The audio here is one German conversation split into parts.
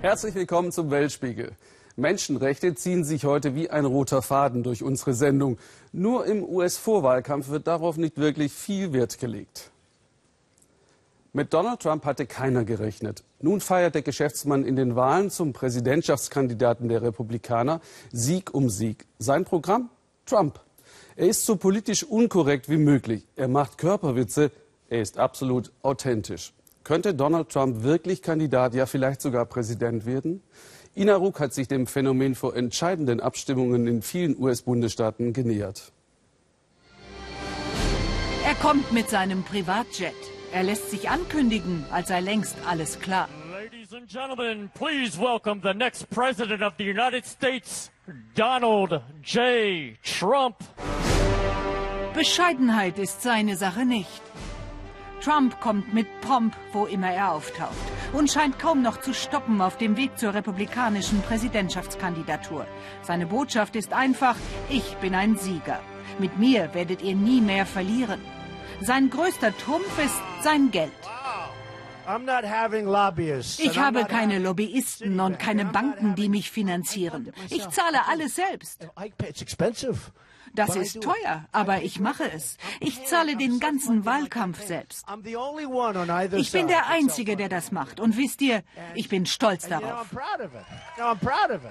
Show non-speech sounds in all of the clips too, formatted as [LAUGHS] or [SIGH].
Herzlich willkommen zum Weltspiegel. Menschenrechte ziehen sich heute wie ein roter Faden durch unsere Sendung. Nur im US-Vorwahlkampf wird darauf nicht wirklich viel Wert gelegt. Mit Donald Trump hatte keiner gerechnet. Nun feiert der Geschäftsmann in den Wahlen zum Präsidentschaftskandidaten der Republikaner Sieg um Sieg. Sein Programm? Trump. Er ist so politisch unkorrekt wie möglich. Er macht Körperwitze. Er ist absolut authentisch. Könnte Donald Trump wirklich Kandidat, ja vielleicht sogar Präsident werden? Ina Ruck hat sich dem Phänomen vor entscheidenden Abstimmungen in vielen US-Bundesstaaten genähert. Er kommt mit seinem Privatjet. Er lässt sich ankündigen, als sei längst alles klar. Ladies and gentlemen, please welcome the next president of the United States, Donald J. Trump. Bescheidenheit ist seine Sache nicht. Trump kommt mit Pomp, wo immer er auftaucht und scheint kaum noch zu stoppen auf dem Weg zur republikanischen Präsidentschaftskandidatur. Seine Botschaft ist einfach, ich bin ein Sieger. Mit mir werdet ihr nie mehr verlieren. Sein größter Trumpf ist sein Geld. Ich habe keine Lobbyisten und keine Banken, die mich finanzieren. Ich zahle alles selbst. Das ist teuer, aber ich mache es. Ich zahle den ganzen Wahlkampf selbst. Ich bin der Einzige, der das macht. Und wisst ihr, ich bin stolz darauf.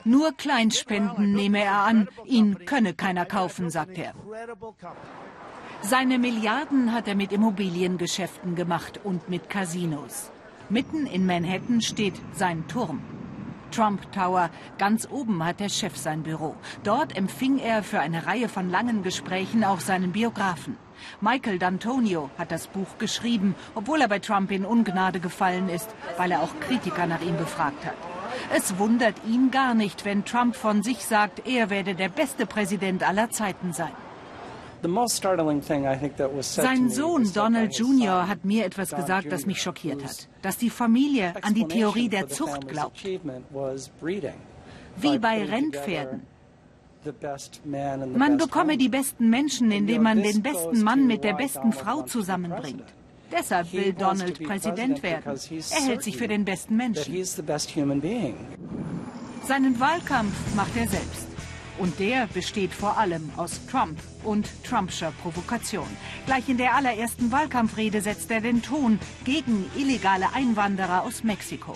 Nur Kleinspenden nehme er an. Ihn könne keiner kaufen, sagt er. Seine Milliarden hat er mit Immobiliengeschäften gemacht und mit Casinos. Mitten in Manhattan steht sein Turm. Trump Tower. Ganz oben hat der Chef sein Büro. Dort empfing er für eine Reihe von langen Gesprächen auch seinen Biografen. Michael D'Antonio hat das Buch geschrieben, obwohl er bei Trump in Ungnade gefallen ist, weil er auch Kritiker nach ihm befragt hat. Es wundert ihn gar nicht, wenn Trump von sich sagt, er werde der beste Präsident aller Zeiten sein. Sein Sohn Donald Jr. hat mir etwas gesagt, das mich schockiert hat. Dass die Familie an die Theorie der Zucht glaubt. Wie bei Rennpferden. Man bekomme die besten Menschen, indem man den besten Mann mit der besten Frau zusammenbringt. Deshalb will Donald Präsident werden. Er hält sich für den besten Menschen. Seinen Wahlkampf macht er selbst. Und der besteht vor allem aus Trump und Trumpscher Provokation. Gleich in der allerersten Wahlkampfrede setzt er den Ton gegen illegale Einwanderer aus Mexiko.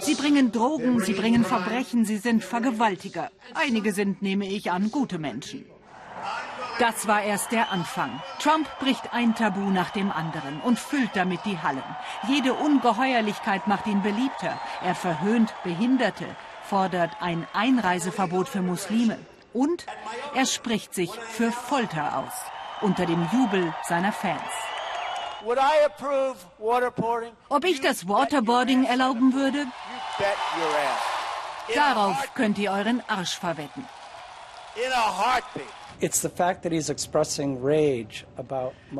Sie bringen Drogen, sie bringen Verbrechen, sie sind Vergewaltiger. Einige sind, nehme ich an, gute Menschen. Das war erst der Anfang. Trump bricht ein Tabu nach dem anderen und füllt damit die Hallen. Jede Ungeheuerlichkeit macht ihn beliebter. Er verhöhnt Behinderte, fordert ein Einreiseverbot für Muslime und er spricht sich für Folter aus, unter dem Jubel seiner Fans. Ob ich das Waterboarding erlauben würde? Darauf könnt ihr euren Arsch verwetten.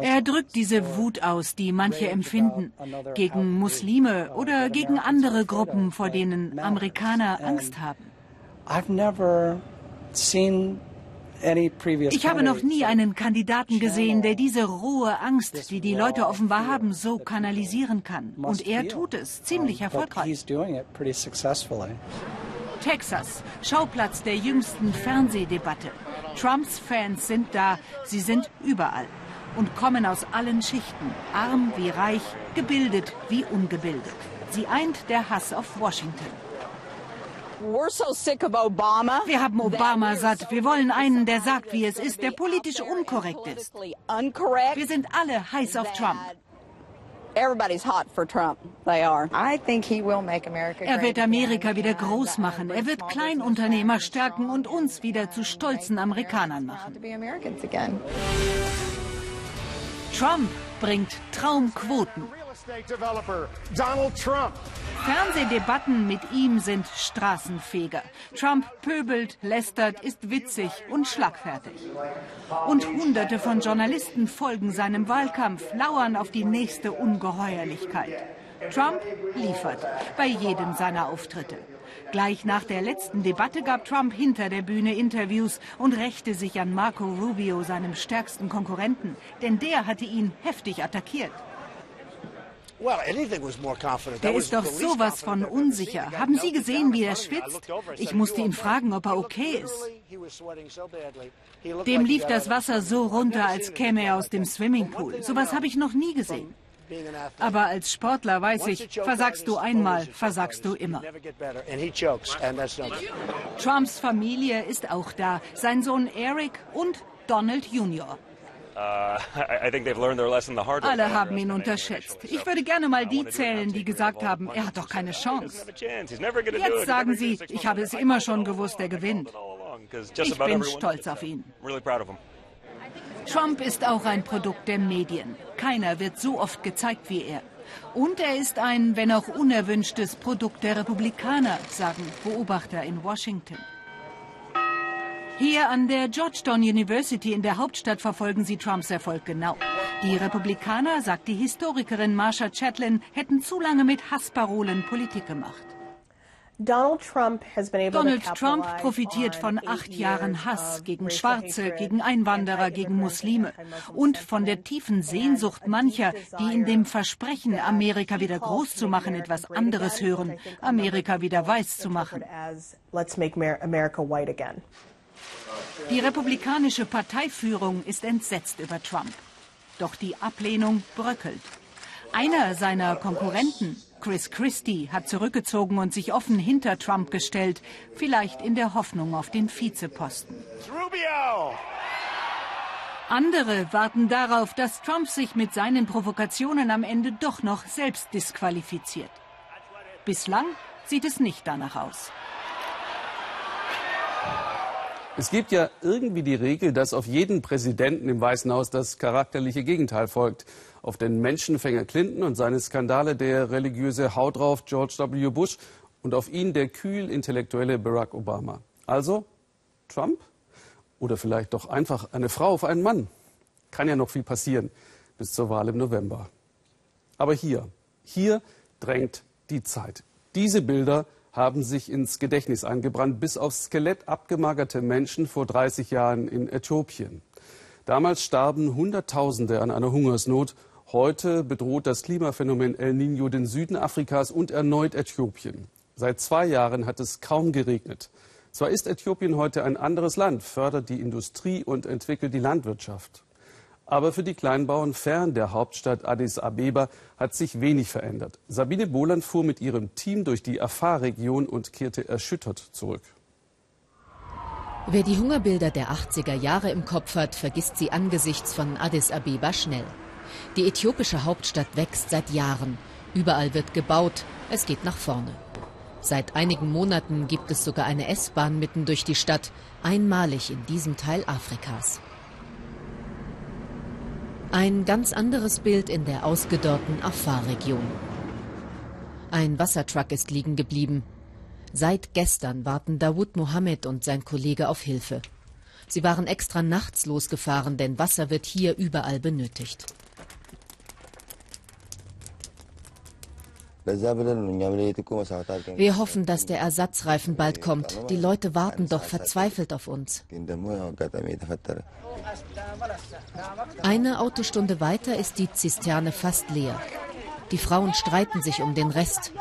Er drückt diese Wut aus, die manche empfinden, gegen Muslime oder gegen andere Gruppen, vor denen Amerikaner Angst haben. Ich habe noch nie einen Kandidaten gesehen, der diese rohe Angst, die die Leute offenbar haben, so kanalisieren kann. Und er tut es ziemlich erfolgreich. Texas, Schauplatz der jüngsten Fernsehdebatte. Trumps Fans sind da, sie sind überall und kommen aus allen Schichten, arm wie reich, gebildet wie ungebildet. Sie eint der Hass auf Washington. Wir haben Obama satt. Wir wollen einen, der sagt, wie es ist, der politisch unkorrekt ist. Wir sind alle heiß auf Trump. Everybody's hot for Trump. They are. I think he will make America er wird Amerika wieder groß machen. Er wird Kleinunternehmer stärken und uns wieder zu stolzen Amerikanern machen. Trump bringt Traumquoten. Fernsehdebatten mit ihm sind Straßenfeger. Trump pöbelt, lästert, ist witzig und schlagfertig. Und Hunderte von Journalisten folgen seinem Wahlkampf, lauern auf die nächste Ungeheuerlichkeit. Trump liefert bei jedem seiner Auftritte. Gleich nach der letzten Debatte gab Trump hinter der Bühne Interviews und rächte sich an Marco Rubio, seinem stärksten Konkurrenten, denn der hatte ihn heftig attackiert. Der ist doch sowas von unsicher. Haben Sie gesehen, wie er schwitzt? Ich musste ihn fragen, ob er okay ist. Dem lief das Wasser so runter, als käme er aus dem Swimmingpool. Sowas habe ich noch nie gesehen. Aber als Sportler weiß ich, versagst du einmal, versagst du immer. Trumps Familie ist auch da, sein Sohn Eric und Donald Jr. Uh, [LAUGHS] Alle haben ihn unterschätzt. Ich würde gerne mal die zählen, die gesagt haben, er hat doch keine Chance. Jetzt sagen sie, ich habe es immer schon gewusst, er gewinnt. Ich bin stolz auf ihn. Trump ist auch ein Produkt der Medien. Keiner wird so oft gezeigt wie er. Und er ist ein, wenn auch unerwünschtes Produkt der Republikaner, sagen Beobachter in Washington. Hier an der Georgetown University in der Hauptstadt verfolgen sie Trumps Erfolg genau. Die Republikaner, sagt die Historikerin Marsha Chatlin, hätten zu lange mit Hassparolen Politik gemacht. Donald Trump profitiert von acht Jahren Hass gegen Schwarze, gegen Einwanderer, gegen Muslime und von der tiefen Sehnsucht mancher, die in dem Versprechen, Amerika wieder groß zu machen, etwas anderes hören, Amerika wieder weiß zu machen. Die republikanische Parteiführung ist entsetzt über Trump. Doch die Ablehnung bröckelt. Einer seiner Konkurrenten, Chris Christie, hat zurückgezogen und sich offen hinter Trump gestellt, vielleicht in der Hoffnung auf den Vizeposten. Rubio! Andere warten darauf, dass Trump sich mit seinen Provokationen am Ende doch noch selbst disqualifiziert. Bislang sieht es nicht danach aus. Es gibt ja irgendwie die Regel, dass auf jeden Präsidenten im Weißen Haus das charakterliche Gegenteil folgt. Auf den Menschenfänger Clinton und seine Skandale der religiöse Haut drauf George W. Bush und auf ihn der kühl intellektuelle Barack Obama. Also Trump? Oder vielleicht doch einfach eine Frau auf einen Mann? Kann ja noch viel passieren bis zur Wahl im November. Aber hier, hier drängt die Zeit. Diese Bilder haben sich ins Gedächtnis eingebrannt, bis aufs Skelett abgemagerte Menschen vor 30 Jahren in Äthiopien. Damals starben Hunderttausende an einer Hungersnot. Heute bedroht das Klimaphänomen El Niño den Süden Afrikas und erneut Äthiopien. Seit zwei Jahren hat es kaum geregnet. Zwar ist Äthiopien heute ein anderes Land, fördert die Industrie und entwickelt die Landwirtschaft. Aber für die Kleinbauern fern der Hauptstadt Addis Abeba hat sich wenig verändert. Sabine Bohland fuhr mit ihrem Team durch die Afar-Region und kehrte erschüttert zurück. Wer die Hungerbilder der 80er Jahre im Kopf hat, vergisst sie angesichts von Addis Abeba schnell. Die äthiopische Hauptstadt wächst seit Jahren. Überall wird gebaut. Es geht nach vorne. Seit einigen Monaten gibt es sogar eine S-Bahn mitten durch die Stadt, einmalig in diesem Teil Afrikas. Ein ganz anderes Bild in der ausgedörrten Afar-Region. Ein Wassertruck ist liegen geblieben. Seit gestern warten Dawood Mohammed und sein Kollege auf Hilfe. Sie waren extra nachts losgefahren, denn Wasser wird hier überall benötigt. Wir hoffen, dass der Ersatzreifen bald kommt. Die Leute warten doch verzweifelt auf uns. Eine Autostunde weiter ist die Zisterne fast leer. Die Frauen streiten sich um den Rest.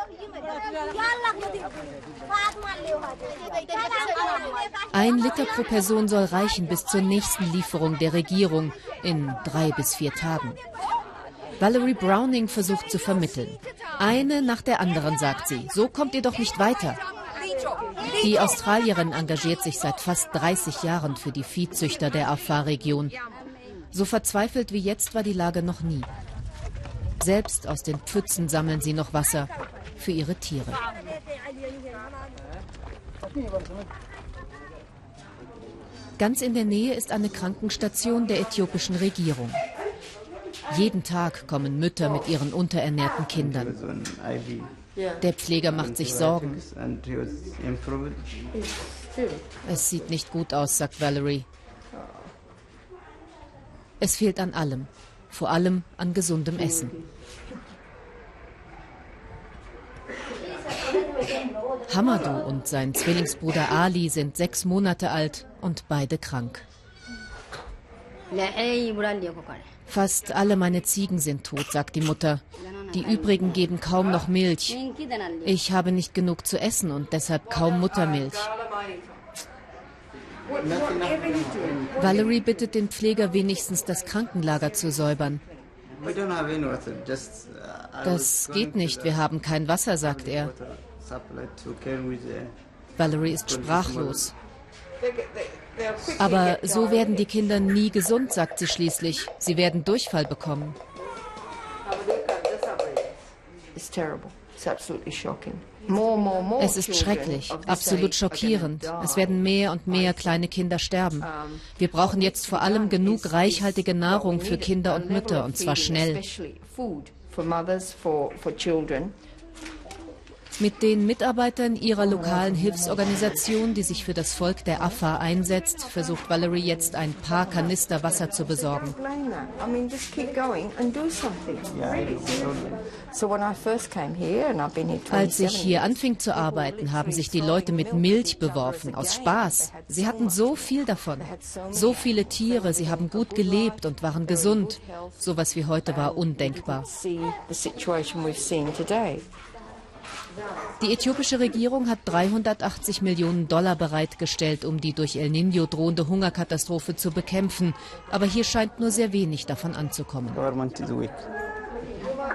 Ein Liter pro Person soll reichen bis zur nächsten Lieferung der Regierung in drei bis vier Tagen. Valerie Browning versucht zu vermitteln. Eine nach der anderen, sagt sie. So kommt ihr doch nicht weiter. Die Australierin engagiert sich seit fast 30 Jahren für die Viehzüchter der Afar-Region. So verzweifelt wie jetzt war die Lage noch nie. Selbst aus den Pfützen sammeln sie noch Wasser für ihre Tiere. Ganz in der Nähe ist eine Krankenstation der äthiopischen Regierung. Jeden Tag kommen Mütter mit ihren unterernährten Kindern. Der Pfleger macht sich Sorgen. Es sieht nicht gut aus, sagt Valerie. Es fehlt an allem, vor allem an gesundem Essen. Hamadou und sein Zwillingsbruder Ali sind sechs Monate alt und beide krank. Fast alle meine Ziegen sind tot, sagt die Mutter. Die übrigen geben kaum noch Milch. Ich habe nicht genug zu essen und deshalb kaum Muttermilch. Valerie bittet den Pfleger wenigstens das Krankenlager zu säubern. Das geht nicht, wir haben kein Wasser, sagt er. Valerie ist sprachlos. Aber so werden die Kinder nie gesund, sagt sie schließlich. Sie werden Durchfall bekommen. Es ist schrecklich, absolut schockierend. Es werden mehr und mehr kleine Kinder sterben. Wir brauchen jetzt vor allem genug reichhaltige Nahrung für Kinder und Mütter, und zwar schnell. Mit den Mitarbeitern ihrer lokalen Hilfsorganisation, die sich für das Volk der Afar einsetzt, versucht Valerie jetzt ein paar Kanister Wasser zu besorgen. Als ich hier anfing zu arbeiten, haben sich die Leute mit Milch beworfen, aus Spaß. Sie hatten so viel davon, so viele Tiere, sie haben gut gelebt und waren gesund. So was wie heute war undenkbar. Die äthiopische Regierung hat 380 Millionen Dollar bereitgestellt, um die durch El Niño drohende Hungerkatastrophe zu bekämpfen. Aber hier scheint nur sehr wenig davon anzukommen.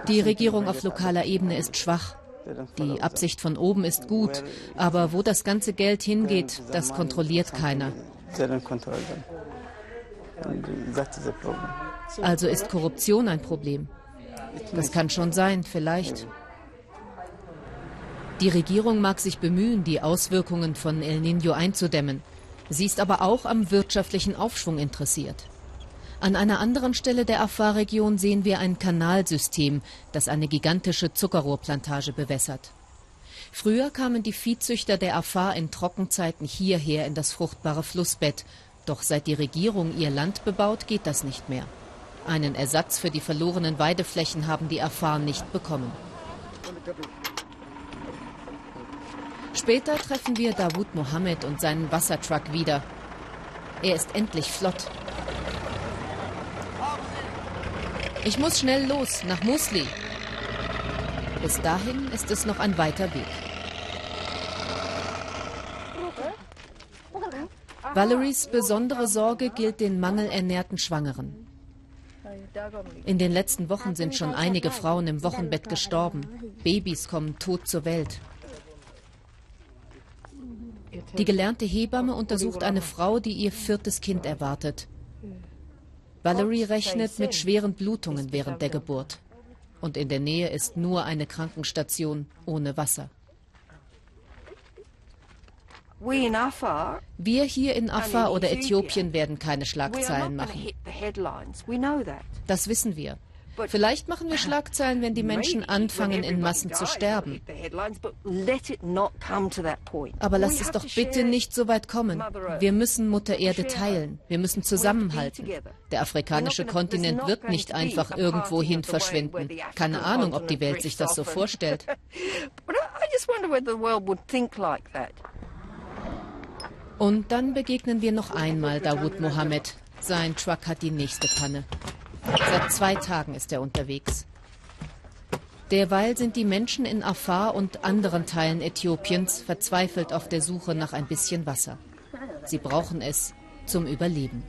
Die Regierung auf lokaler Ebene ist schwach. Die Absicht von oben ist gut, aber wo das ganze Geld hingeht, das kontrolliert keiner. Also ist Korruption ein Problem. Das kann schon sein, vielleicht. Die Regierung mag sich bemühen, die Auswirkungen von El Niño einzudämmen. Sie ist aber auch am wirtschaftlichen Aufschwung interessiert. An einer anderen Stelle der Afar-Region sehen wir ein Kanalsystem, das eine gigantische Zuckerrohrplantage bewässert. Früher kamen die Viehzüchter der Afar in Trockenzeiten hierher in das fruchtbare Flussbett. Doch seit die Regierung ihr Land bebaut, geht das nicht mehr. Einen Ersatz für die verlorenen Weideflächen haben die Afar nicht bekommen. Später treffen wir Dawood Mohammed und seinen Wassertruck wieder. Er ist endlich flott. Ich muss schnell los, nach Musli. Bis dahin ist es noch ein weiter Weg. Valeries besondere Sorge gilt den mangelernährten Schwangeren. In den letzten Wochen sind schon einige Frauen im Wochenbett gestorben. Babys kommen tot zur Welt. Die gelernte Hebamme untersucht eine Frau, die ihr viertes Kind erwartet. Valerie rechnet mit schweren Blutungen während der Geburt. Und in der Nähe ist nur eine Krankenstation ohne Wasser. Wir hier in Afar oder Äthiopien werden keine Schlagzeilen machen. Das wissen wir. Vielleicht machen wir Schlagzeilen, wenn die Menschen anfangen, in Massen zu sterben. Aber lasst es doch bitte nicht so weit kommen. Wir müssen Mutter Erde teilen. Wir müssen zusammenhalten. Der afrikanische Kontinent wird nicht einfach irgendwohin verschwinden. Keine Ahnung, ob die Welt sich das so vorstellt. [LAUGHS] Und dann begegnen wir noch einmal Dawood Mohammed. Sein Truck hat die nächste Panne. Seit zwei Tagen ist er unterwegs. Derweil sind die Menschen in Afar und anderen Teilen Äthiopiens verzweifelt auf der Suche nach ein bisschen Wasser. Sie brauchen es zum Überleben.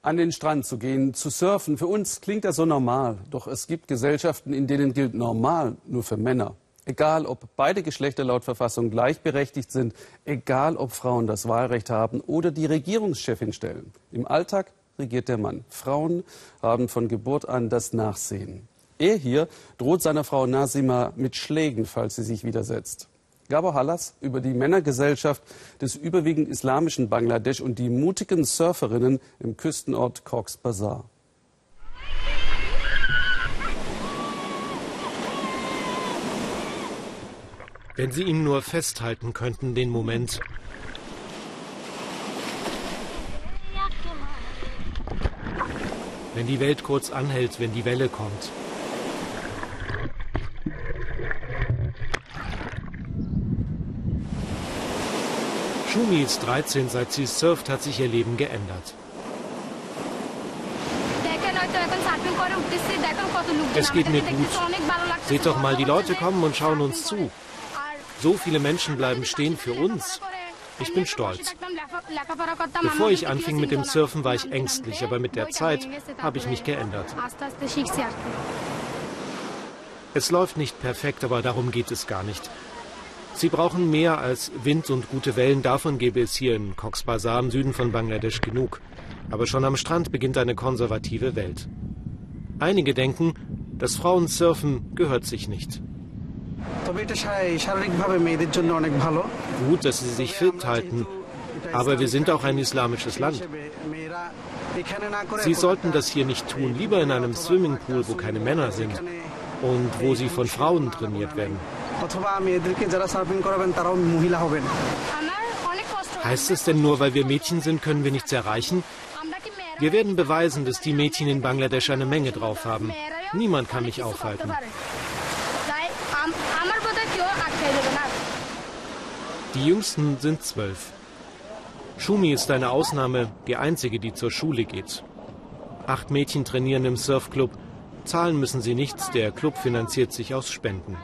An den Strand zu gehen, zu surfen, für uns klingt das so normal. Doch es gibt Gesellschaften, in denen gilt normal nur für Männer. Egal, ob beide Geschlechter laut Verfassung gleichberechtigt sind, egal, ob Frauen das Wahlrecht haben oder die Regierungschefin stellen. Im Alltag regiert der Mann. Frauen haben von Geburt an das Nachsehen. Er hier droht seiner Frau Nasima mit Schlägen, falls sie sich widersetzt. Gabor Hallas über die Männergesellschaft des überwiegend islamischen Bangladesch und die mutigen Surferinnen im Küstenort Cox's Bazar. Wenn sie ihn nur festhalten könnten, den Moment. Wenn die Welt kurz anhält, wenn die Welle kommt. Schumi ist 13, seit sie surft, hat sich ihr Leben geändert. Es geht mir gut. Seht doch mal, die Leute kommen und schauen uns zu. So viele Menschen bleiben stehen für uns. Ich bin stolz. Bevor ich anfing mit dem Surfen, war ich ängstlich, aber mit der Zeit habe ich mich geändert. Es läuft nicht perfekt, aber darum geht es gar nicht. Sie brauchen mehr als Wind und gute Wellen. Davon gäbe es hier in Cox's Bazar im Süden von Bangladesch genug. Aber schon am Strand beginnt eine konservative Welt. Einige denken, das Frauensurfen gehört sich nicht. Gut, dass sie sich fit halten, aber wir sind auch ein islamisches Land. Sie sollten das hier nicht tun, lieber in einem Swimmingpool, wo keine Männer sind und wo sie von Frauen trainiert werden. Heißt es denn nur, weil wir Mädchen sind, können wir nichts erreichen? Wir werden beweisen, dass die Mädchen in Bangladesch eine Menge drauf haben. Niemand kann mich aufhalten. Die Jüngsten sind zwölf. Shumi ist eine Ausnahme, die einzige, die zur Schule geht. Acht Mädchen trainieren im Surfclub. Zahlen müssen sie nichts, der Club finanziert sich aus Spenden.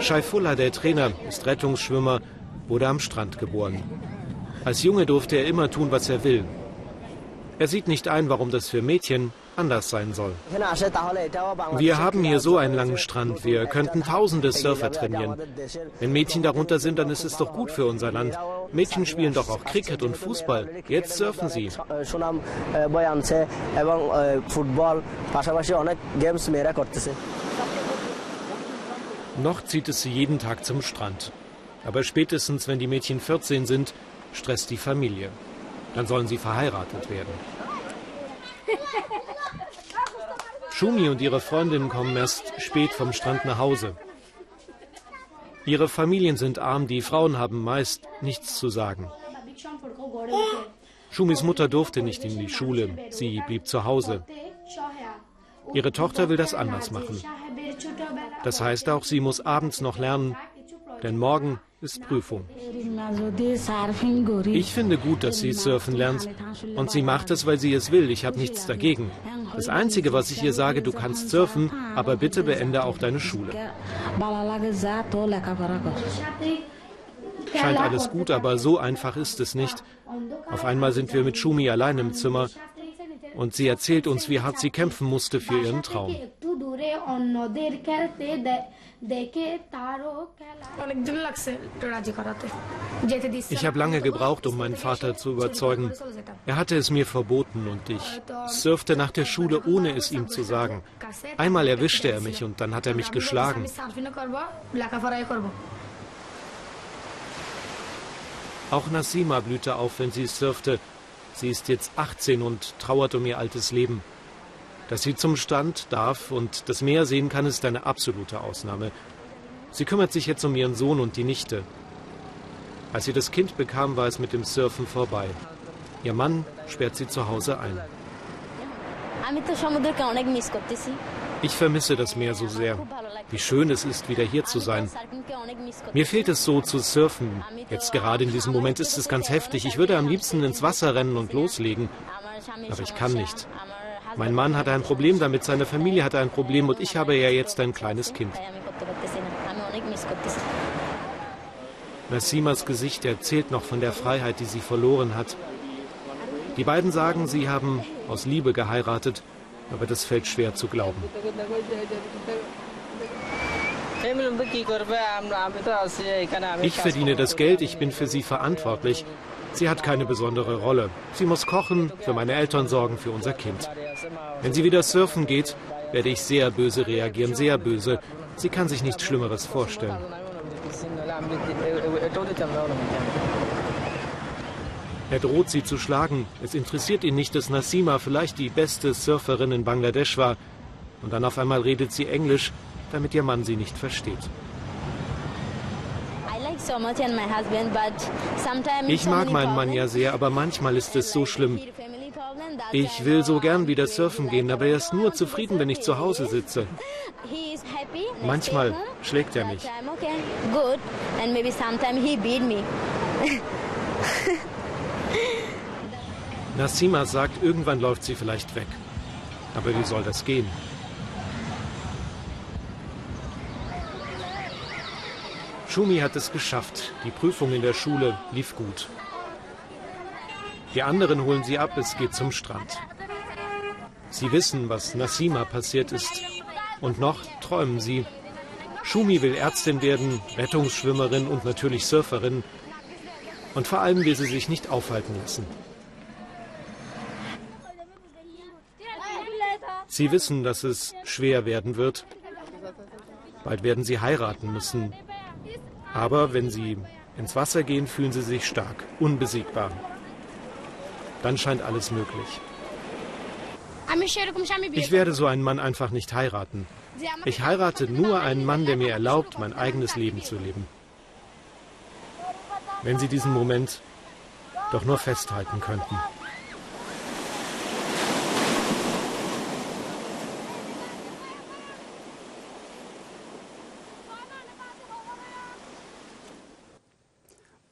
Shaifullah, der Trainer, ist Rettungsschwimmer, wurde am Strand geboren. Als Junge durfte er immer tun, was er will. Er sieht nicht ein, warum das für Mädchen anders sein soll. Wir haben hier so einen langen Strand. Wir könnten tausende Surfer trainieren. Wenn Mädchen darunter sind, dann ist es doch gut für unser Land. Mädchen spielen doch auch Cricket und Fußball. Jetzt surfen sie. Noch zieht es sie jeden Tag zum Strand. Aber spätestens, wenn die Mädchen 14 sind, stresst die Familie. Dann sollen sie verheiratet werden. [LAUGHS] Schumi und ihre Freundin kommen erst spät vom Strand nach Hause. Ihre Familien sind arm, die Frauen haben meist nichts zu sagen. Schumis Mutter durfte nicht in die Schule, sie blieb zu Hause. Ihre Tochter will das anders machen. Das heißt auch, sie muss abends noch lernen, denn morgen ist Prüfung. Ich finde gut, dass sie surfen lernt und sie macht es, weil sie es will. Ich habe nichts dagegen. Das Einzige, was ich ihr sage, du kannst surfen, aber bitte beende auch deine Schule. Scheint alles gut, aber so einfach ist es nicht. Auf einmal sind wir mit Shumi allein im Zimmer und sie erzählt uns, wie hart sie kämpfen musste für ihren Traum. Ich habe lange gebraucht, um meinen Vater zu überzeugen. Er hatte es mir verboten und ich surfte nach der Schule, ohne es ihm zu sagen. Einmal erwischte er mich und dann hat er mich geschlagen. Auch Nassima blühte auf, wenn sie surfte. Sie ist jetzt 18 und trauert um ihr altes Leben. Dass sie zum Stand darf und das Meer sehen kann, ist eine absolute Ausnahme. Sie kümmert sich jetzt um ihren Sohn und die Nichte. Als sie das Kind bekam, war es mit dem Surfen vorbei. Ihr Mann sperrt sie zu Hause ein. Ich vermisse das Meer so sehr. Wie schön es ist, wieder hier zu sein. Mir fehlt es so zu surfen. Jetzt gerade in diesem Moment ist es ganz heftig. Ich würde am liebsten ins Wasser rennen und loslegen. Aber ich kann nicht. Mein Mann hat ein Problem damit, seine Familie hat ein Problem und ich habe ja jetzt ein kleines Kind. Nassimas Gesicht erzählt noch von der Freiheit, die sie verloren hat. Die beiden sagen, sie haben aus Liebe geheiratet, aber das fällt schwer zu glauben. Ich verdiene das Geld, ich bin für sie verantwortlich. Sie hat keine besondere Rolle. Sie muss kochen, für meine Eltern sorgen, für unser Kind. Wenn sie wieder surfen geht, werde ich sehr böse reagieren, sehr böse. Sie kann sich nichts Schlimmeres vorstellen. Er droht sie zu schlagen. Es interessiert ihn nicht, dass Nassima vielleicht die beste Surferin in Bangladesch war. Und dann auf einmal redet sie Englisch, damit ihr Mann sie nicht versteht. Ich mag meinen Mann ja sehr, aber manchmal ist es so schlimm. Ich will so gern wieder surfen gehen, aber er ist nur zufrieden, wenn ich zu Hause sitze. [LAUGHS] Manchmal schlägt er mich. [LAUGHS] Nassima sagt, irgendwann läuft sie vielleicht weg. Aber wie soll das gehen? Schumi hat es geschafft. Die Prüfung in der Schule lief gut. Die anderen holen sie ab, es geht zum Strand. Sie wissen, was Nassima passiert ist. Und noch träumen sie. Schumi will Ärztin werden, Rettungsschwimmerin und natürlich Surferin. Und vor allem will sie sich nicht aufhalten lassen. Sie wissen, dass es schwer werden wird. Bald werden sie heiraten müssen. Aber wenn sie ins Wasser gehen, fühlen sie sich stark, unbesiegbar. Dann scheint alles möglich. Ich werde so einen Mann einfach nicht heiraten. Ich heirate nur einen Mann, der mir erlaubt, mein eigenes Leben zu leben. Wenn Sie diesen Moment doch nur festhalten könnten.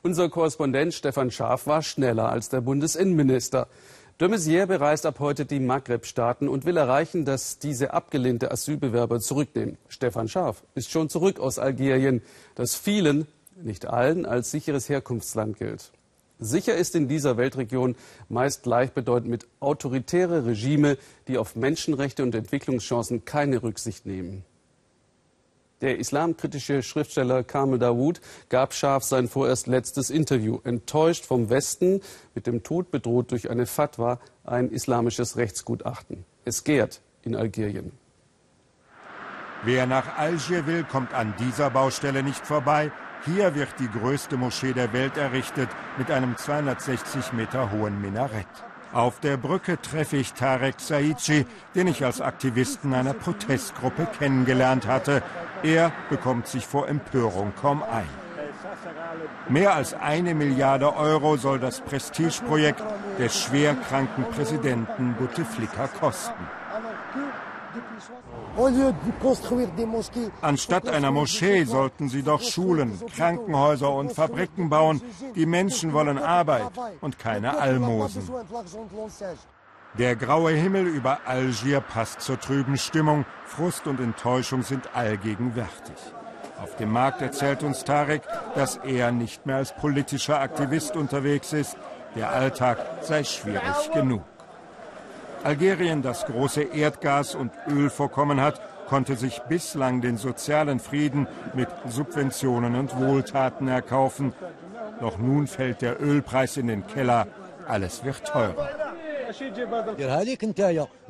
Unser Korrespondent Stefan Schaaf war schneller als der Bundesinnenminister. De Maizière bereist ab heute die Maghreb-Staaten und will erreichen, dass diese abgelehnte Asylbewerber zurücknehmen. Stefan Schaaf ist schon zurück aus Algerien, das vielen, nicht allen, als sicheres Herkunftsland gilt. Sicher ist in dieser Weltregion meist gleichbedeutend mit autoritäre Regime, die auf Menschenrechte und Entwicklungschancen keine Rücksicht nehmen. Der islamkritische Schriftsteller Kamel Dawood gab scharf sein vorerst letztes Interview. Enttäuscht vom Westen, mit dem Tod bedroht durch eine Fatwa, ein islamisches Rechtsgutachten. Es gärt in Algerien. Wer nach Algier will, kommt an dieser Baustelle nicht vorbei. Hier wird die größte Moschee der Welt errichtet mit einem 260 Meter hohen Minarett. Auf der Brücke treffe ich Tarek Saici, den ich als Aktivisten einer Protestgruppe kennengelernt hatte. Er bekommt sich vor Empörung kaum ein. Mehr als eine Milliarde Euro soll das Prestigeprojekt des schwerkranken Präsidenten Bouteflika kosten. Anstatt einer Moschee sollten sie doch Schulen, Krankenhäuser und Fabriken bauen. Die Menschen wollen Arbeit und keine Almosen. Der graue Himmel über Algier passt zur trüben Stimmung. Frust und Enttäuschung sind allgegenwärtig. Auf dem Markt erzählt uns Tarek, dass er nicht mehr als politischer Aktivist unterwegs ist. Der Alltag sei schwierig genug. Algerien, das große Erdgas- und Ölvorkommen hat, konnte sich bislang den sozialen Frieden mit Subventionen und Wohltaten erkaufen. Doch nun fällt der Ölpreis in den Keller. Alles wird teurer.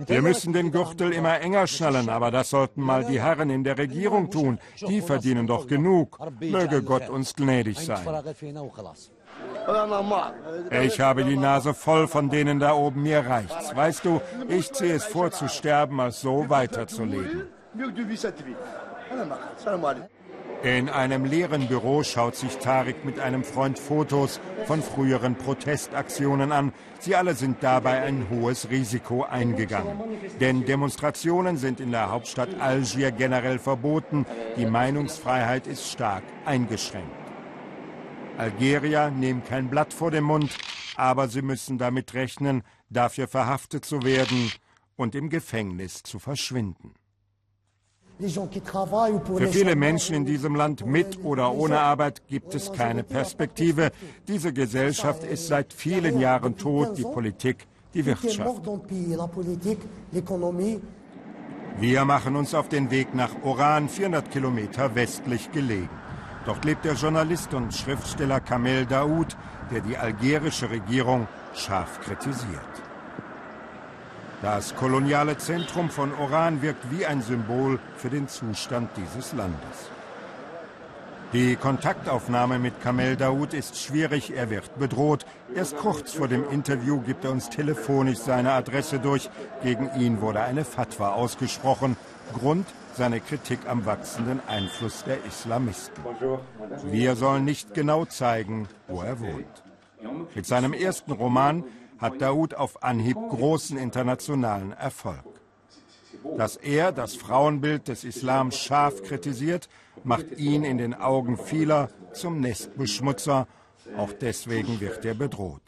Wir müssen den Gürtel immer enger schnallen, aber das sollten mal die Herren in der Regierung tun. Die verdienen doch genug. Möge Gott uns gnädig sein. Ich habe die Nase voll von denen da oben, mir reicht's. Weißt du, ich ziehe es vor zu sterben, als so weiterzuleben. In einem leeren Büro schaut sich Tarek mit einem Freund Fotos von früheren Protestaktionen an. Sie alle sind dabei ein hohes Risiko eingegangen. Denn Demonstrationen sind in der Hauptstadt Algier generell verboten. Die Meinungsfreiheit ist stark eingeschränkt. Algerier nehmen kein Blatt vor den Mund, aber sie müssen damit rechnen, dafür verhaftet zu werden und im Gefängnis zu verschwinden. Für viele Menschen in diesem Land mit oder ohne Arbeit gibt es keine Perspektive. Diese Gesellschaft ist seit vielen Jahren tot, die Politik, die Wirtschaft. Wir machen uns auf den Weg nach Oran, 400 Kilometer westlich gelegen. Dort lebt der Journalist und Schriftsteller Kamel Daoud, der die algerische Regierung scharf kritisiert. Das koloniale Zentrum von Oran wirkt wie ein Symbol für den Zustand dieses Landes. Die Kontaktaufnahme mit Kamel Daoud ist schwierig, er wird bedroht. Erst kurz vor dem Interview gibt er uns telefonisch seine Adresse durch. Gegen ihn wurde eine Fatwa ausgesprochen. Grund seine Kritik am wachsenden Einfluss der Islamisten. Wir sollen nicht genau zeigen, wo er wohnt. Mit seinem ersten Roman hat Daoud auf Anhieb großen internationalen Erfolg. Dass er das Frauenbild des Islam scharf kritisiert, macht ihn in den Augen vieler zum Nestbeschmutzer. Auch deswegen wird er bedroht.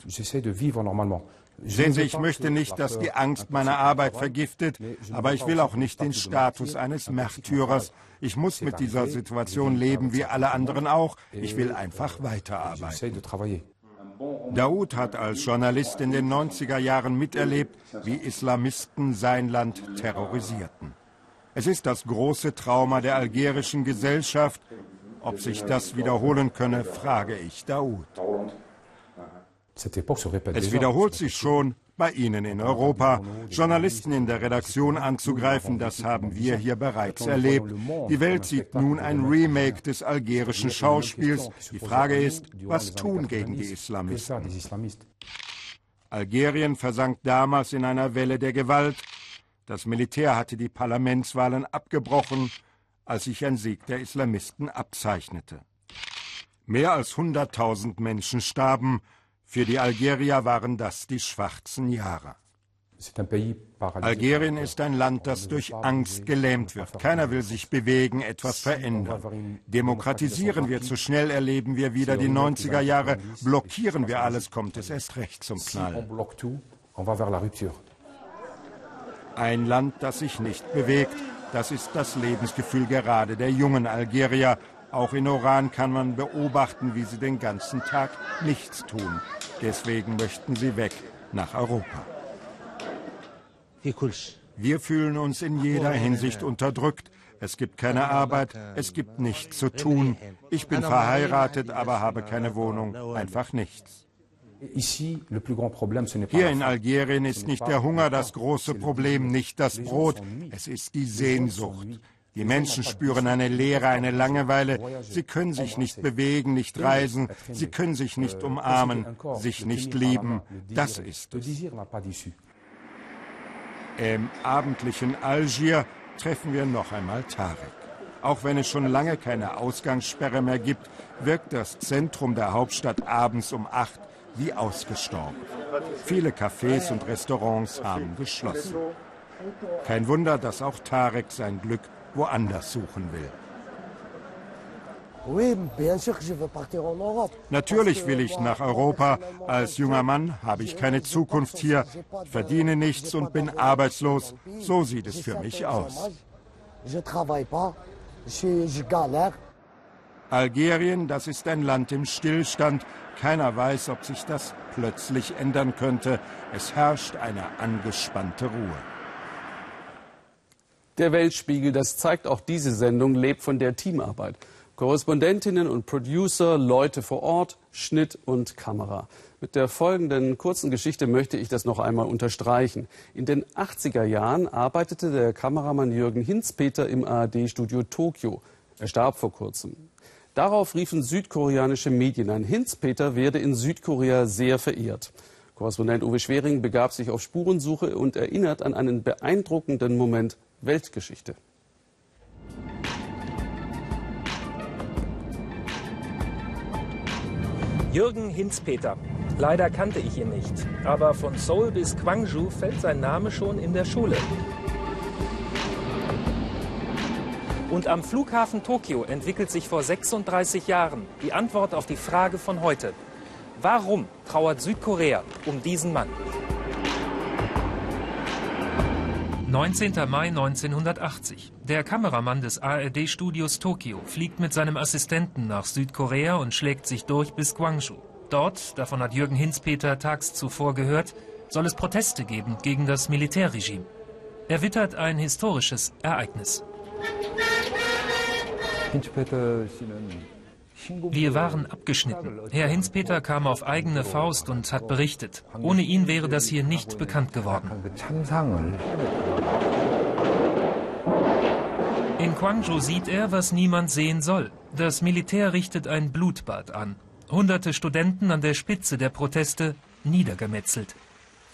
Sehen Sie, ich möchte nicht, dass die Angst meine Arbeit vergiftet, aber ich will auch nicht den Status eines Märtyrers. Ich muss mit dieser Situation leben, wie alle anderen auch. Ich will einfach weiterarbeiten. Daoud hat als Journalist in den 90er Jahren miterlebt, wie Islamisten sein Land terrorisierten. Es ist das große Trauma der algerischen Gesellschaft. Ob sich das wiederholen könne, frage ich Daoud. Es wiederholt sich schon bei Ihnen in Europa. Journalisten in der Redaktion anzugreifen, das haben wir hier bereits erlebt. Die Welt sieht nun ein Remake des algerischen Schauspiels. Die Frage ist, was tun gegen die Islamisten? Algerien versank damals in einer Welle der Gewalt. Das Militär hatte die Parlamentswahlen abgebrochen, als sich ein Sieg der Islamisten abzeichnete. Mehr als 100.000 Menschen starben, für die Algerier waren das die schwarzen Jahre. Algerien ist ein Land, das durch Angst gelähmt wird. Keiner will sich bewegen, etwas verändern. Demokratisieren wir zu schnell, erleben wir wieder die 90er Jahre. Blockieren wir alles, kommt es erst recht zum Knall. Ein Land, das sich nicht bewegt, das ist das Lebensgefühl gerade der jungen Algerier. Auch in Oran kann man beobachten, wie sie den ganzen Tag nichts tun. Deswegen möchten sie weg nach Europa. Wir fühlen uns in jeder Hinsicht unterdrückt. Es gibt keine Arbeit, es gibt nichts zu tun. Ich bin verheiratet, aber habe keine Wohnung, einfach nichts. Hier in Algerien ist nicht der Hunger das große Problem, nicht das Brot, es ist die Sehnsucht. Die Menschen spüren eine Leere, eine Langeweile. Sie können sich nicht bewegen, nicht reisen. Sie können sich nicht umarmen, sich nicht lieben. Das ist es. Im abendlichen Algier treffen wir noch einmal Tarek. Auch wenn es schon lange keine Ausgangssperre mehr gibt, wirkt das Zentrum der Hauptstadt abends um acht wie ausgestorben. Viele Cafés und Restaurants haben geschlossen. Kein Wunder, dass auch Tarek sein Glück woanders suchen will. Natürlich will ich nach Europa. Als junger Mann habe ich keine Zukunft hier, verdiene nichts und bin arbeitslos. So sieht es für mich aus. Algerien, das ist ein Land im Stillstand. Keiner weiß, ob sich das plötzlich ändern könnte. Es herrscht eine angespannte Ruhe. Der Weltspiegel, das zeigt auch diese Sendung, lebt von der Teamarbeit. Korrespondentinnen und Producer, Leute vor Ort, Schnitt und Kamera. Mit der folgenden kurzen Geschichte möchte ich das noch einmal unterstreichen. In den 80er Jahren arbeitete der Kameramann Jürgen Hinzpeter im ARD-Studio Tokio. Er starb vor kurzem. Darauf riefen südkoreanische Medien ein, Hinzpeter werde in Südkorea sehr verehrt. Korrespondent Uwe Schwering begab sich auf Spurensuche und erinnert an einen beeindruckenden Moment Weltgeschichte. Jürgen Hinzpeter. Leider kannte ich ihn nicht, aber von Seoul bis Gwangju fällt sein Name schon in der Schule. Und am Flughafen Tokio entwickelt sich vor 36 Jahren die Antwort auf die Frage von heute. Warum trauert Südkorea um diesen Mann? 19. Mai 1980. Der Kameramann des ARD-Studios Tokio fliegt mit seinem Assistenten nach Südkorea und schlägt sich durch bis Gwangju. Dort, davon hat Jürgen Hinzpeter tags zuvor gehört, soll es Proteste geben gegen das Militärregime. Er wittert ein historisches Ereignis. Wir waren abgeschnitten. Herr Hinzpeter kam auf eigene Faust und hat berichtet. Ohne ihn wäre das hier nicht bekannt geworden. In Gwangju sieht er, was niemand sehen soll. Das Militär richtet ein Blutbad an. Hunderte Studenten an der Spitze der Proteste niedergemetzelt.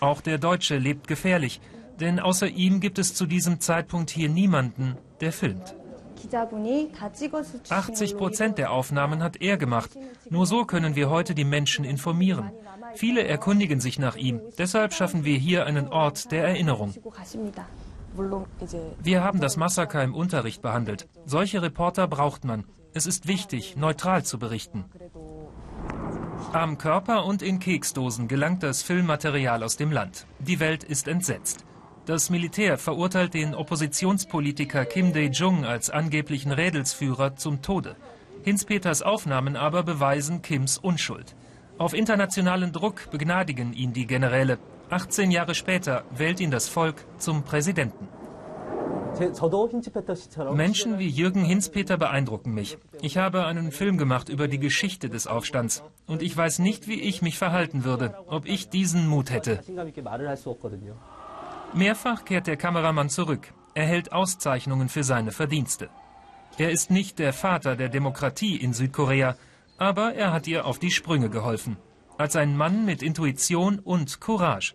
Auch der Deutsche lebt gefährlich, denn außer ihm gibt es zu diesem Zeitpunkt hier niemanden, der filmt. 80 Prozent der Aufnahmen hat er gemacht. Nur so können wir heute die Menschen informieren. Viele erkundigen sich nach ihm. Deshalb schaffen wir hier einen Ort der Erinnerung. Wir haben das Massaker im Unterricht behandelt. Solche Reporter braucht man. Es ist wichtig, neutral zu berichten. Am Körper und in Keksdosen gelangt das Filmmaterial aus dem Land. Die Welt ist entsetzt. Das Militär verurteilt den Oppositionspolitiker Kim Dae-jung als angeblichen Rädelsführer zum Tode. Hinz-Peters Aufnahmen aber beweisen Kims Unschuld. Auf internationalen Druck begnadigen ihn die Generäle. 18 Jahre später wählt ihn das Volk zum Präsidenten. Menschen wie Jürgen Hinzpeter beeindrucken mich. Ich habe einen Film gemacht über die Geschichte des Aufstands. Und ich weiß nicht, wie ich mich verhalten würde, ob ich diesen Mut hätte. Mehrfach kehrt der Kameramann zurück. Er hält Auszeichnungen für seine Verdienste. Er ist nicht der Vater der Demokratie in Südkorea, aber er hat ihr auf die Sprünge geholfen. Als ein Mann mit Intuition und Courage.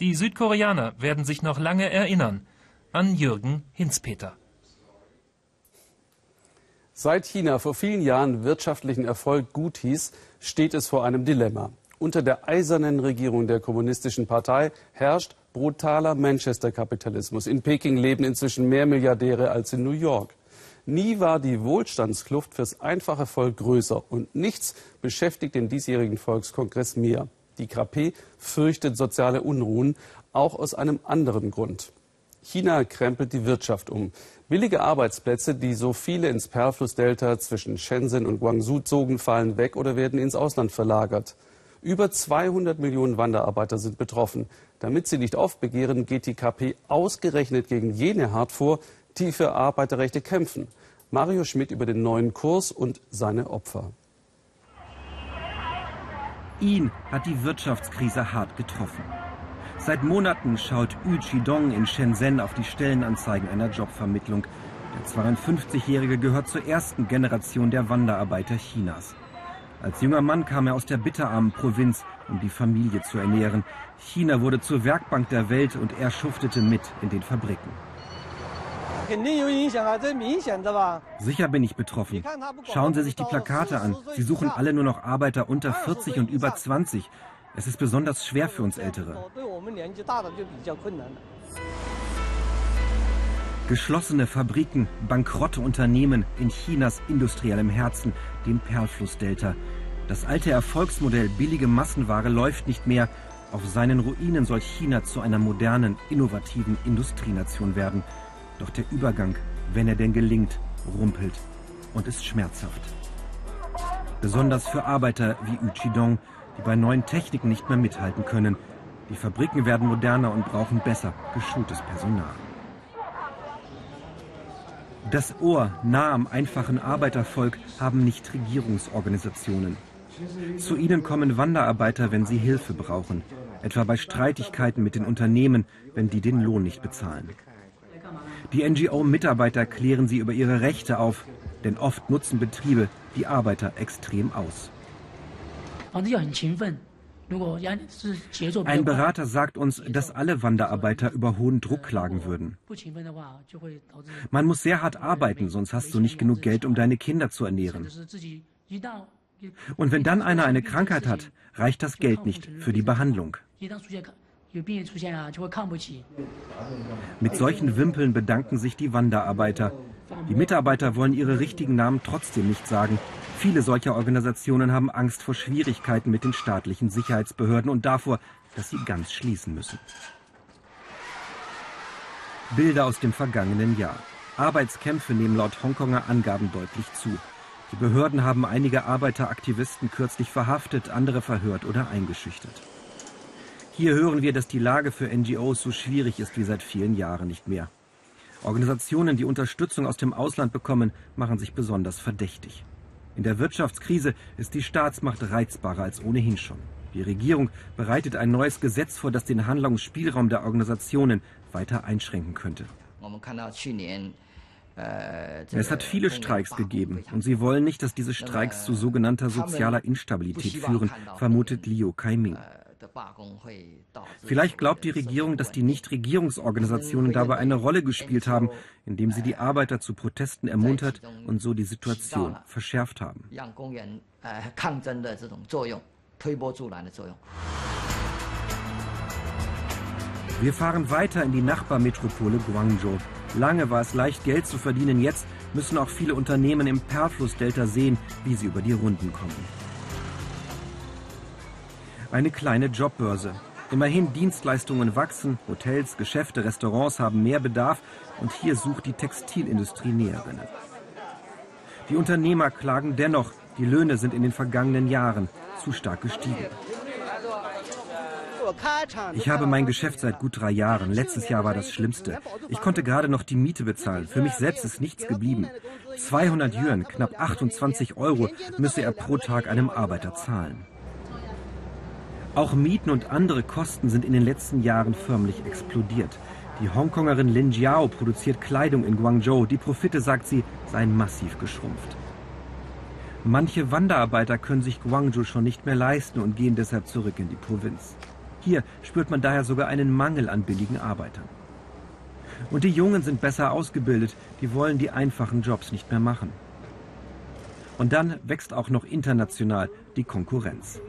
Die Südkoreaner werden sich noch lange erinnern an Jürgen Hinzpeter. Seit China vor vielen Jahren wirtschaftlichen Erfolg gut hieß, steht es vor einem Dilemma. Unter der eisernen Regierung der Kommunistischen Partei herrscht brutaler Manchester-Kapitalismus. In Peking leben inzwischen mehr Milliardäre als in New York. Nie war die Wohlstandskluft fürs einfache Volk größer und nichts beschäftigt den diesjährigen Volkskongress mehr. Die KP fürchtet soziale Unruhen, auch aus einem anderen Grund. China krempelt die Wirtschaft um. Billige Arbeitsplätze, die so viele ins Perlflussdelta zwischen Shenzhen und Guangzhou zogen, fallen weg oder werden ins Ausland verlagert. Über 200 Millionen Wanderarbeiter sind betroffen. Damit sie nicht aufbegehren, geht die KP ausgerechnet gegen jene hart vor, die für Arbeiterrechte kämpfen. Mario Schmidt über den neuen Kurs und seine Opfer. Ihn hat die Wirtschaftskrise hart getroffen. Seit Monaten schaut Yu Chidong in Shenzhen auf die Stellenanzeigen einer Jobvermittlung. Der 52-Jährige gehört zur ersten Generation der Wanderarbeiter Chinas. Als junger Mann kam er aus der bitterarmen Provinz, um die Familie zu ernähren. China wurde zur Werkbank der Welt und er schuftete mit in den Fabriken. Sicher bin ich betroffen. Schauen Sie sich die Plakate an. Sie suchen alle nur noch Arbeiter unter 40 und über 20. Es ist besonders schwer für uns Ältere. Geschlossene Fabriken, bankrotte Unternehmen in Chinas industriellem Herzen, dem Perlflussdelta. Das alte Erfolgsmodell billige Massenware läuft nicht mehr. Auf seinen Ruinen soll China zu einer modernen, innovativen Industrienation werden. Doch der Übergang, wenn er denn gelingt, rumpelt und ist schmerzhaft. Besonders für Arbeiter wie Yu Chidong, die bei neuen Techniken nicht mehr mithalten können. Die Fabriken werden moderner und brauchen besser geschultes Personal. Das Ohr nah am einfachen Arbeitervolk haben nicht Regierungsorganisationen. Zu ihnen kommen Wanderarbeiter, wenn sie Hilfe brauchen, etwa bei Streitigkeiten mit den Unternehmen, wenn die den Lohn nicht bezahlen. Die NGO-Mitarbeiter klären sie über ihre Rechte auf, denn oft nutzen Betriebe die Arbeiter extrem aus. Ein Berater sagt uns, dass alle Wanderarbeiter über hohen Druck klagen würden. Man muss sehr hart arbeiten, sonst hast du nicht genug Geld, um deine Kinder zu ernähren. Und wenn dann einer eine Krankheit hat, reicht das Geld nicht für die Behandlung. Mit solchen Wimpeln bedanken sich die Wanderarbeiter. Die Mitarbeiter wollen ihre richtigen Namen trotzdem nicht sagen. Viele solcher Organisationen haben Angst vor Schwierigkeiten mit den staatlichen Sicherheitsbehörden und davor, dass sie ganz schließen müssen. Bilder aus dem vergangenen Jahr. Arbeitskämpfe nehmen laut Hongkonger Angaben deutlich zu. Die Behörden haben einige Arbeiteraktivisten kürzlich verhaftet, andere verhört oder eingeschüchtert. Hier hören wir, dass die Lage für NGOs so schwierig ist wie seit vielen Jahren nicht mehr. Organisationen, die Unterstützung aus dem Ausland bekommen, machen sich besonders verdächtig. In der Wirtschaftskrise ist die Staatsmacht reizbarer als ohnehin schon. Die Regierung bereitet ein neues Gesetz vor, das den Handlungsspielraum der Organisationen weiter einschränken könnte. Es hat viele Streiks gegeben und sie wollen nicht, dass diese Streiks zu sogenannter sozialer Instabilität führen, vermutet Liu Kaiming. Vielleicht glaubt die Regierung, dass die Nichtregierungsorganisationen dabei eine Rolle gespielt haben, indem sie die Arbeiter zu Protesten ermuntert und so die Situation verschärft haben. Wir fahren weiter in die Nachbarmetropole Guangzhou. Lange war es leicht, Geld zu verdienen. Jetzt müssen auch viele Unternehmen im Perflussdelta sehen, wie sie über die Runden kommen. Eine kleine Jobbörse. Immerhin Dienstleistungen wachsen, Hotels, Geschäfte, Restaurants haben mehr Bedarf und hier sucht die Textilindustrie Näherinnen. Die Unternehmer klagen dennoch, die Löhne sind in den vergangenen Jahren zu stark gestiegen. Ich habe mein Geschäft seit gut drei Jahren. Letztes Jahr war das Schlimmste. Ich konnte gerade noch die Miete bezahlen. Für mich selbst ist nichts geblieben. 200 Yuan, knapp 28 Euro, müsse er pro Tag einem Arbeiter zahlen. Auch Mieten und andere Kosten sind in den letzten Jahren förmlich explodiert. Die Hongkongerin Lin Jiao produziert Kleidung in Guangzhou. Die Profite, sagt sie, seien massiv geschrumpft. Manche Wanderarbeiter können sich Guangzhou schon nicht mehr leisten und gehen deshalb zurück in die Provinz. Hier spürt man daher sogar einen Mangel an billigen Arbeitern. Und die Jungen sind besser ausgebildet, die wollen die einfachen Jobs nicht mehr machen. Und dann wächst auch noch international die Konkurrenz.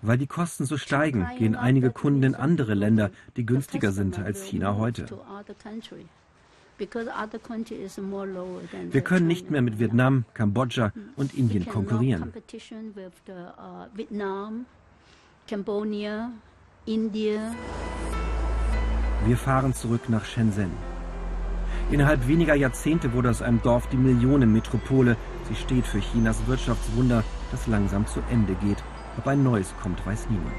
Weil die Kosten so steigen, gehen einige Kunden in andere Länder, die günstiger sind als China heute. Wir können nicht mehr mit Vietnam, Kambodscha und Indien konkurrieren. Wir fahren zurück nach Shenzhen. Innerhalb weniger Jahrzehnte wurde aus einem Dorf die Millionenmetropole. Sie steht für Chinas Wirtschaftswunder, das langsam zu Ende geht. Ob ein neues kommt, weiß niemand.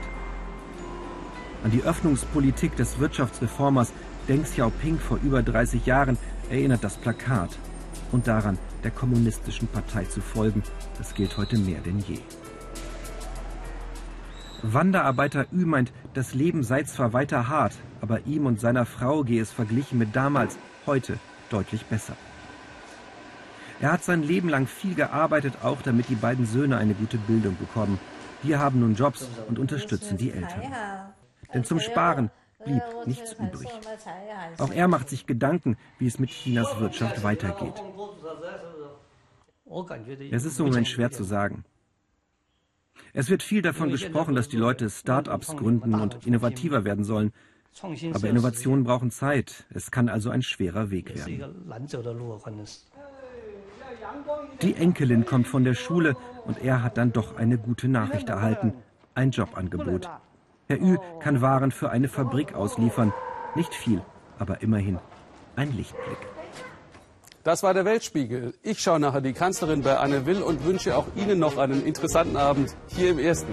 An die Öffnungspolitik des Wirtschaftsreformers Deng Xiaoping vor über 30 Jahren erinnert das Plakat. Und daran, der kommunistischen Partei zu folgen, das gilt heute mehr denn je. Wanderarbeiter Ü meint, das Leben sei zwar weiter hart, aber ihm und seiner Frau gehe es verglichen mit damals, heute, deutlich besser. Er hat sein Leben lang viel gearbeitet, auch damit die beiden Söhne eine gute Bildung bekommen. Die haben nun Jobs und unterstützen die Eltern. Denn zum Sparen blieb nichts übrig. Auch er macht sich Gedanken, wie es mit Chinas Wirtschaft weitergeht. Es ist im Moment schwer zu sagen. Es wird viel davon gesprochen, dass die Leute Start-ups gründen und innovativer werden sollen. Aber Innovationen brauchen Zeit. Es kann also ein schwerer Weg werden. Die Enkelin kommt von der Schule und er hat dann doch eine gute Nachricht erhalten. Ein Jobangebot. Herr Ü kann Waren für eine Fabrik ausliefern. Nicht viel, aber immerhin ein Lichtblick. Das war der Weltspiegel. Ich schaue nachher die Kanzlerin bei Anne Will und wünsche auch Ihnen noch einen interessanten Abend hier im Ersten.